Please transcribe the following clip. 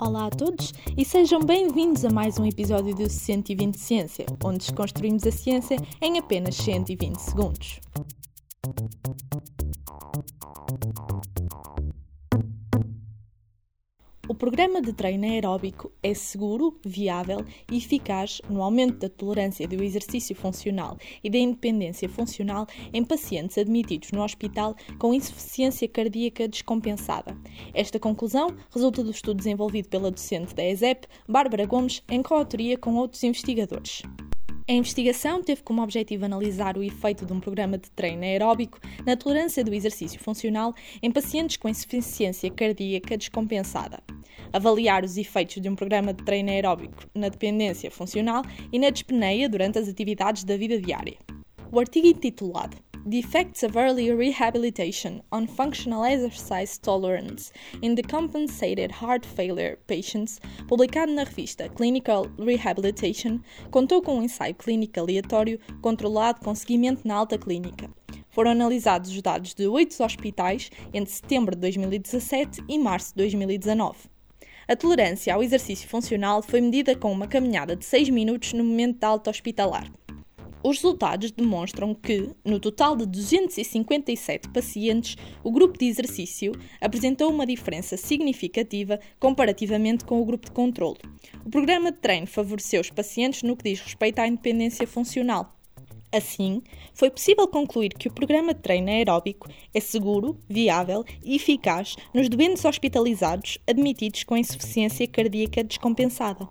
Olá a todos e sejam bem-vindos a mais um episódio do 120 Ciência, onde desconstruímos a ciência em apenas 120 segundos. O programa de treino aeróbico é seguro, viável e eficaz no aumento da tolerância do exercício funcional e da independência funcional em pacientes admitidos no hospital com insuficiência cardíaca descompensada. Esta conclusão resulta do estudo desenvolvido pela docente da ESEP, Bárbara Gomes, em coautoria com outros investigadores. A investigação teve como objetivo analisar o efeito de um programa de treino aeróbico na tolerância do exercício funcional em pacientes com insuficiência cardíaca descompensada, avaliar os efeitos de um programa de treino aeróbico na dependência funcional e na dispneia durante as atividades da vida diária. O artigo intitulado The Effects of Early Rehabilitation on Functional Exercise Tolerance in Decompensated Heart Failure Patients, publicado na revista Clinical Rehabilitation, contou com um ensaio clínico aleatório controlado com seguimento na alta clínica. Foram analisados os dados de oito hospitais entre setembro de 2017 e março de 2019. A tolerância ao exercício funcional foi medida com uma caminhada de 6 minutos no momento da alta hospitalar. Os resultados demonstram que, no total de 257 pacientes, o grupo de exercício apresentou uma diferença significativa comparativamente com o grupo de controle. O programa de treino favoreceu os pacientes no que diz respeito à independência funcional. Assim, foi possível concluir que o programa de treino aeróbico é seguro, viável e eficaz nos doentes hospitalizados admitidos com insuficiência cardíaca descompensada.